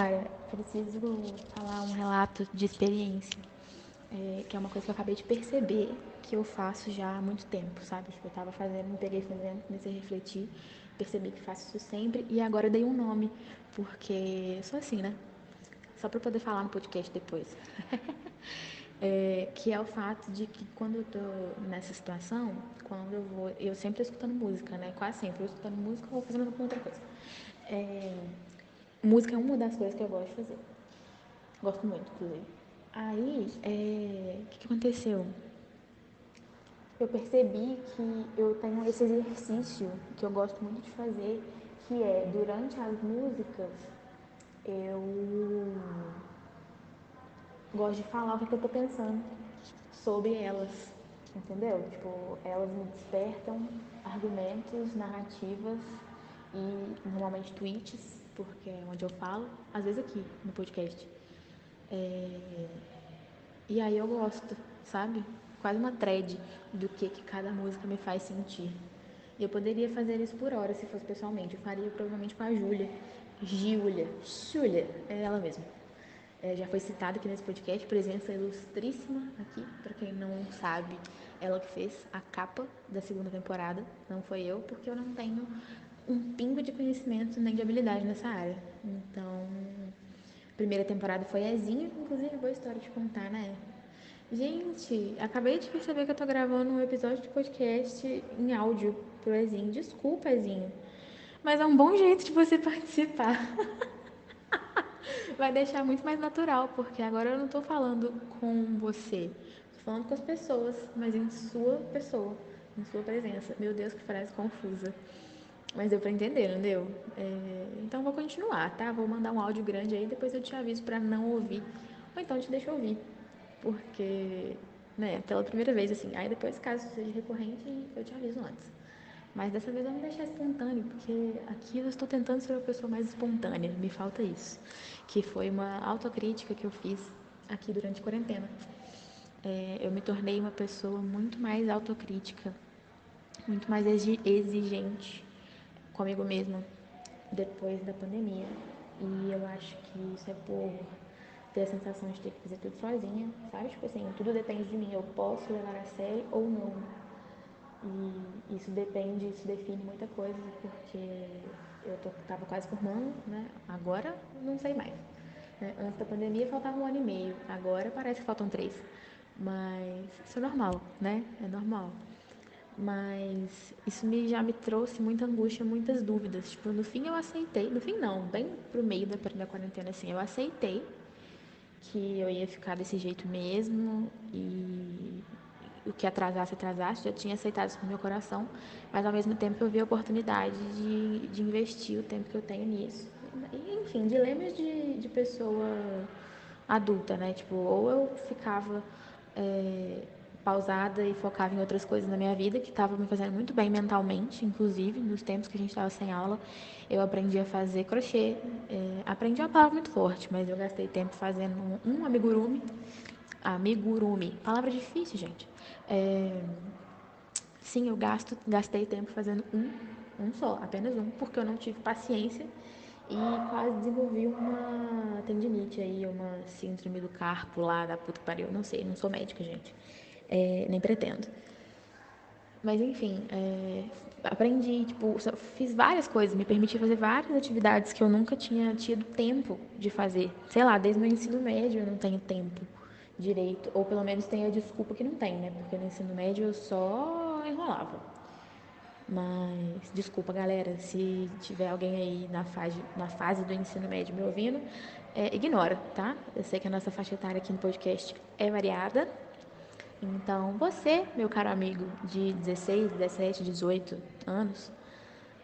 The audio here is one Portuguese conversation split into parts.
Cara, preciso falar um relato de experiência, é, que é uma coisa que eu acabei de perceber que eu faço já há muito tempo, sabe? Tipo, eu tava fazendo, me peguei fazendo, comecei a refletir, percebi que faço isso sempre e agora eu dei um nome, porque sou assim, né? Só para poder falar no podcast depois. é, que é o fato de que quando eu tô nessa situação, quando eu vou, eu sempre tô escutando música, né? Quase sempre eu escutando música ou fazendo alguma outra coisa. É, música é uma das coisas que eu gosto de fazer. Gosto muito, inclusive. Aí, é, o que, que aconteceu? Eu percebi que eu tenho esse exercício que eu gosto muito de fazer, que é durante as músicas eu gosto de falar o que, que eu tô pensando sobre elas, entendeu? Tipo, elas me despertam argumentos, narrativas e normalmente tweets porque é onde eu falo, às vezes aqui no podcast. É... E aí eu gosto, sabe? Quase uma thread do que, que cada música me faz sentir. Eu poderia fazer isso por hora se fosse pessoalmente. Eu faria provavelmente com a Júlia. Júlia. Júlia, é ela mesma. É, já foi citada aqui nesse podcast, presença ilustríssima aqui, para quem não sabe, ela que fez a capa da segunda temporada, não foi eu, porque eu não tenho um pingo de conhecimento nem de habilidade nessa área. Então, primeira temporada foi Ezinho, inclusive boa história de contar, né? Gente, acabei de perceber que eu tô gravando um episódio de podcast em áudio pro Ezinho. Desculpa, Ezinho. Mas é um bom jeito de você participar. Vai deixar muito mais natural, porque agora eu não tô falando com você. Tô falando com as pessoas, mas em sua pessoa, em sua presença. Meu Deus, que frase confusa. Mas deu pra entender, não deu? É, então vou continuar, tá? Vou mandar um áudio grande aí, depois eu te aviso pra não ouvir. Ou então te deixo ouvir. Porque, né, pela primeira vez, assim. Aí depois, caso seja recorrente, eu te aviso antes. Mas dessa vez eu vou deixar espontâneo, porque aqui eu estou tentando ser uma pessoa mais espontânea. Me falta isso. Que foi uma autocrítica que eu fiz aqui durante a quarentena. É, eu me tornei uma pessoa muito mais autocrítica, muito mais exigente comigo mesma depois da pandemia. E eu acho que isso é por ter a sensação de ter que fazer tudo sozinha, sabe? Tipo assim, tudo depende de mim, eu posso levar a sério ou não. E isso depende, isso define muita coisa, porque eu tô, tava quase formando, né? Agora não sei mais. Né? Antes da pandemia faltava um ano e meio, agora parece que faltam três. Mas isso é normal, né? É normal mas isso me, já me trouxe muita angústia, muitas dúvidas. Tipo, no fim eu aceitei, no fim não, bem pro meio da, da quarentena, assim, eu aceitei que eu ia ficar desse jeito mesmo e o que atrasasse, atrasasse, já tinha aceitado isso no meu coração, mas ao mesmo tempo eu vi a oportunidade de, de investir o tempo que eu tenho nisso. Enfim, dilemas de, de pessoa adulta, né? Tipo, ou eu ficava. É, pausada e focava em outras coisas na minha vida que estavam me fazendo muito bem mentalmente, inclusive nos tempos que a gente estava sem aula, eu aprendi a fazer crochê. É, aprendi uma palavra muito forte, mas eu gastei tempo fazendo um, um amigurumi. Amigurumi, palavra difícil, gente. É, sim, eu gasto, gastei tempo fazendo um, um só, apenas um, porque eu não tive paciência e quase desenvolvi uma tendinite aí, uma síndrome do carpo lá da puta que pariu. Não sei, não sou médica, gente é, nem pretendo. Mas enfim, é, aprendi, tipo, fiz várias coisas, me permiti fazer várias atividades que eu nunca tinha tido tempo de fazer. Sei lá, desde o ensino médio eu não tenho tempo direito, ou pelo menos tenho a desculpa que não tem, né? Porque no ensino médio eu só enrolava. Mas desculpa, galera, se tiver alguém aí na fase, na fase do ensino médio me ouvindo, é, ignora, tá? Eu sei que a nossa faixa etária aqui no podcast é variada, então, você, meu caro amigo de 16, 17, 18 anos,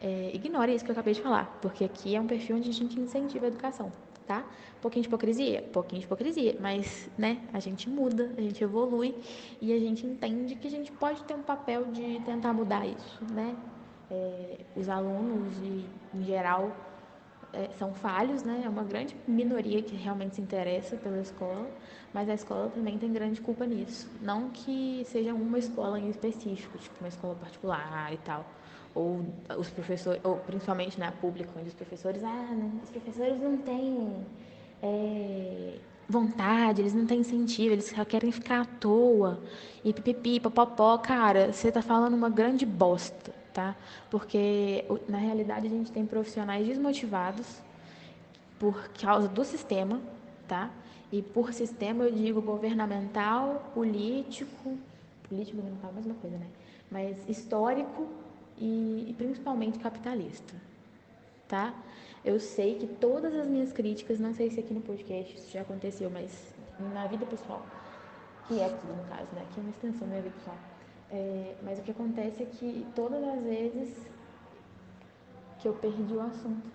é, ignore isso que eu acabei de falar, porque aqui é um perfil onde a gente incentiva a educação, tá? Pouquinho de hipocrisia, pouquinho de hipocrisia, mas, né, a gente muda, a gente evolui e a gente entende que a gente pode ter um papel de tentar mudar isso, né? É, os alunos, e, em geral, é, são falhos, né? É uma grande minoria que realmente se interessa pela escola, mas a escola também tem grande culpa nisso. Não que seja uma escola em específico, tipo uma escola particular e tal, ou os professores, ou principalmente na né, pública, onde os professores, ah, não, os professores não têm é, vontade, eles não têm incentivo, eles só querem ficar à toa. E pipipi, popopó, cara, você tá falando uma grande bosta, tá? Porque na realidade a gente tem profissionais desmotivados por causa do sistema, tá? E por sistema eu digo governamental, político, político governamental é mesma coisa, né? Mas histórico e, e principalmente capitalista, tá? Eu sei que todas as minhas críticas, não sei se aqui no podcast isso já aconteceu, mas na vida pessoal, que é aqui no caso, né? Que é uma extensão da minha vida pessoal. É, mas o que acontece é que todas as vezes que eu perdi o assunto.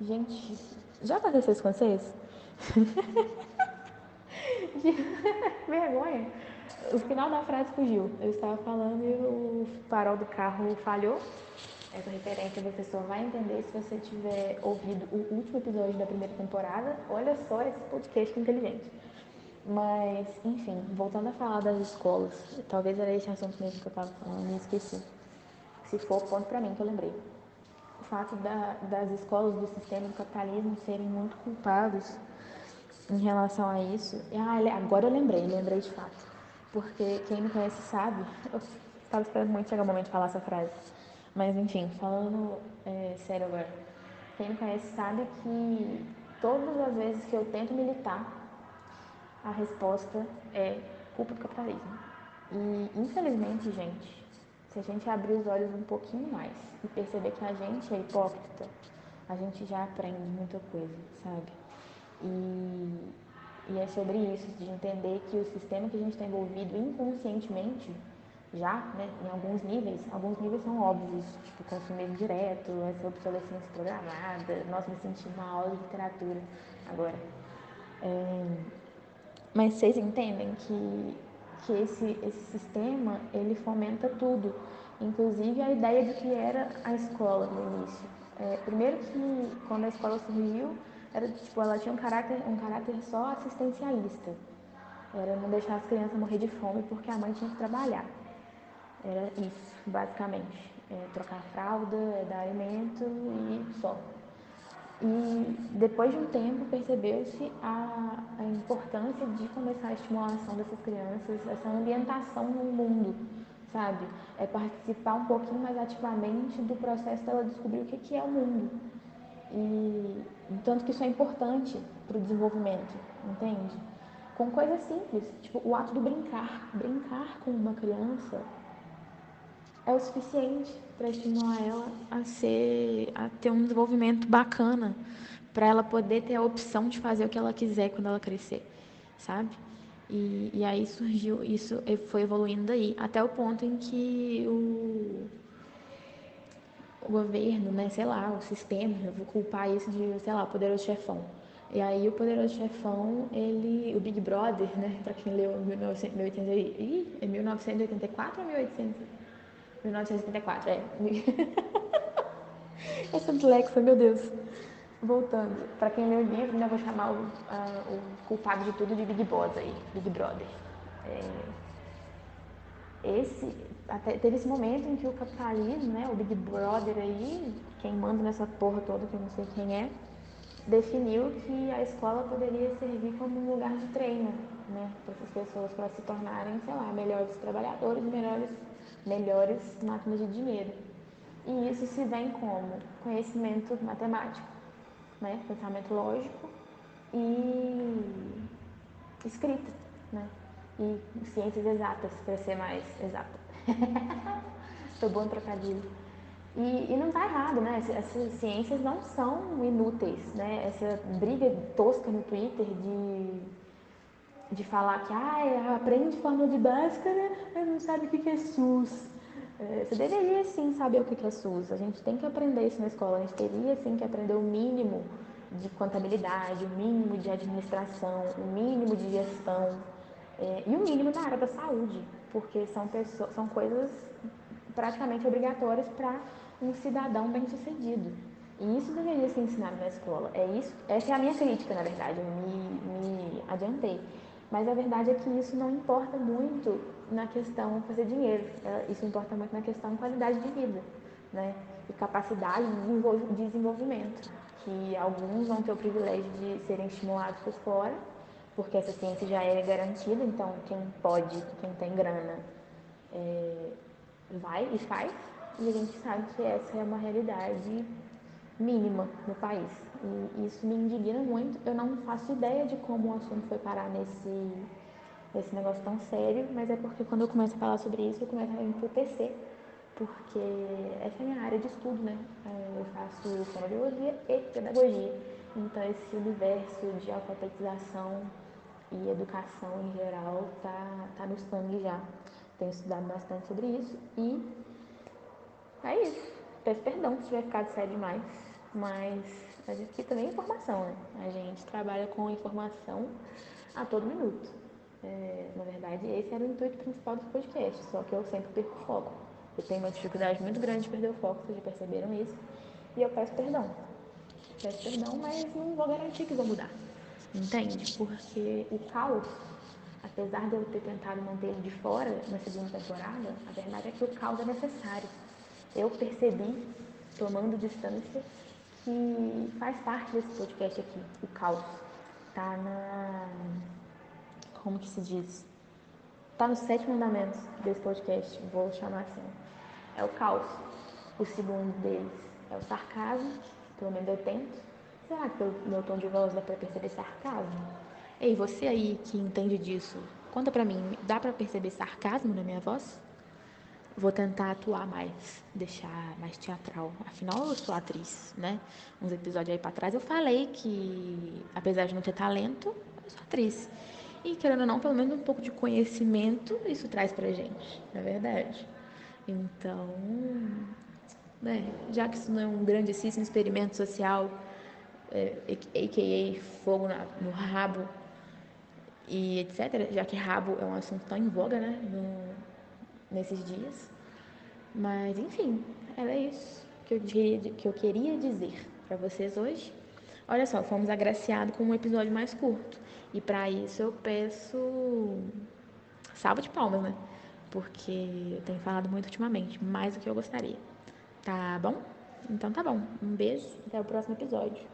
Gente, já aconteceu isso com vocês? Vergonha. O final da frase fugiu. Eu estava falando e o farol do carro falhou. Essa referência você só vai entender se você tiver ouvido o último episódio da primeira temporada. Olha só esse podcast inteligente. Mas, enfim, voltando a falar das escolas, talvez era esse assunto mesmo que eu estava falando, me esqueci. Se for, ponto para mim que eu lembrei. O fato da, das escolas do sistema do capitalismo serem muito culpados em relação a isso. Ah, agora eu lembrei, lembrei de fato. Porque quem me conhece sabe, eu estava esperando muito chegar o momento de falar essa frase. Mas enfim, falando é, sério agora. Quem me conhece sabe que todas as vezes que eu tento militar, a resposta é culpa do capitalismo. E infelizmente, gente, se a gente abrir os olhos um pouquinho mais e perceber que a gente é hipócrita, a gente já aprende muita coisa, sabe? E, e é sobre isso, de entender que o sistema que a gente está envolvido inconscientemente, já, né, em alguns níveis, alguns níveis são óbvios, tipo consumismo direto, essa obsolescência programada, nós me sentimos uma aula de literatura agora. Mas vocês entendem que, que esse, esse sistema, ele fomenta tudo, inclusive a ideia de que era a escola no início. É, primeiro que quando a escola surgiu, era tipo, ela tinha um caráter, um caráter só assistencialista. Era não deixar as crianças morrer de fome porque a mãe tinha que trabalhar. Era isso, basicamente. É, trocar fralda, é dar alimento e só. E depois de um tempo percebeu-se a, a importância de começar a estimulação dessas crianças, essa ambientação no mundo, sabe? É participar um pouquinho mais ativamente do processo dela descobrir o que, que é o mundo e tanto que isso é importante para o desenvolvimento, entende? Com coisas simples, tipo o ato do brincar. Brincar com uma criança é o suficiente para estimular ela a ser, a ter um desenvolvimento bacana, para ela poder ter a opção de fazer o que ela quiser quando ela crescer, sabe? E, e aí surgiu, isso foi evoluindo daí, até o ponto em que o o governo, né, sei lá, o sistema, eu vou culpar isso de, sei lá, o poderoso chefão. E aí o poderoso chefão, ele, o Big Brother, né, para quem leu 1980, ih, é 1984 ou 1800? 1984, é. Essa dislexia, meu Deus. Voltando, para quem leu o livro, né, vou chamar o, o culpado de tudo de Big Boss aí, Big Brother. É, esse, até, teve esse momento em que o capitalismo, né, o Big Brother aí, quem manda nessa porra toda, que eu não sei quem é, definiu que a escola poderia servir como um lugar de treino, né, para essas pessoas para se tornarem, sei lá, melhores trabalhadores, melhores, melhores máquinas de dinheiro. E isso se vem como conhecimento matemático, né, pensamento lógico e escrita, né, e ciências exatas, para ser mais exata. Estou bom trocadilho. E, e não está errado, né? Essas ciências não são inúteis, né? Essa briga tosca no Twitter de, de falar que ah, aprende fórmula de Bhaskara, mas não sabe o que é SUS. É, você deveria sim saber o que é SUS. A gente tem que aprender isso na escola. A gente teria sim que aprender o mínimo de contabilidade, o mínimo de administração, o mínimo de gestão é, e o mínimo na área da saúde porque são, pessoas, são coisas praticamente obrigatórias para um cidadão bem-sucedido. E isso deveria ser ensinado na escola. É isso, essa é a minha crítica, na verdade, eu me, me adiantei. Mas a verdade é que isso não importa muito na questão fazer dinheiro, é, isso importa muito na questão qualidade de vida, né? E capacidade de desenvolvimento, que alguns vão ter o privilégio de serem estimulados por fora, porque essa ciência já é garantida, então quem pode, quem tem grana, é, vai e faz, e a gente sabe que essa é uma realidade mínima no país. E isso me indigna muito. Eu não faço ideia de como o assunto foi parar nesse, nesse negócio tão sério, mas é porque quando eu começo a falar sobre isso, eu começo a me emputecer, porque essa é a minha área de estudo, né? É, eu faço fonoaudiologia e pedagogia. Então, esse universo de alfabetização e educação em geral tá, tá no sangue já. Tenho estudado bastante sobre isso e é isso. Peço perdão se tiver ficado sério demais, mas gente aqui também é informação, né? A gente trabalha com informação a todo minuto. É, na verdade, esse era o intuito principal do podcast, só que eu sempre perco foco. Eu tenho uma dificuldade muito grande de perder o foco, vocês já perceberam isso, e eu peço perdão. Peço perdão, mas não vou garantir que vou mudar. Entende? Porque o caos, apesar de eu ter tentado manter ele de fora na segunda temporada, a verdade é que o caos é necessário eu percebi, tomando distância, que faz parte desse podcast aqui, o caos. Tá na. Como que se diz? Tá nos sete mandamentos desse podcast, vou chamar assim. É o caos. O segundo deles é o sarcasmo, pelo menos eu tento. Será que pelo meu tom de voz dá pra perceber sarcasmo? Ei, você aí que entende disso, conta pra mim, dá pra perceber sarcasmo na minha voz? Vou tentar atuar mais, deixar mais teatral. Afinal, eu sou atriz, né? Uns episódios aí para trás eu falei que, apesar de não ter talento, eu sou atriz. E querendo ou não, pelo menos um pouco de conhecimento isso traz pra gente, não é verdade? Então, né, já que isso não é um grandíssimo experimento social, é, a.k.a. fogo na, no rabo e etc., já que rabo é um assunto tão em voga, né? No, nesses dias. Mas, enfim, era isso que eu, que eu queria dizer para vocês hoje. Olha só, fomos agraciados com um episódio mais curto. E para isso eu peço salva de palmas, né? Porque eu tenho falado muito ultimamente, mais do que eu gostaria. Tá bom? Então tá bom. Um beijo, até o próximo episódio.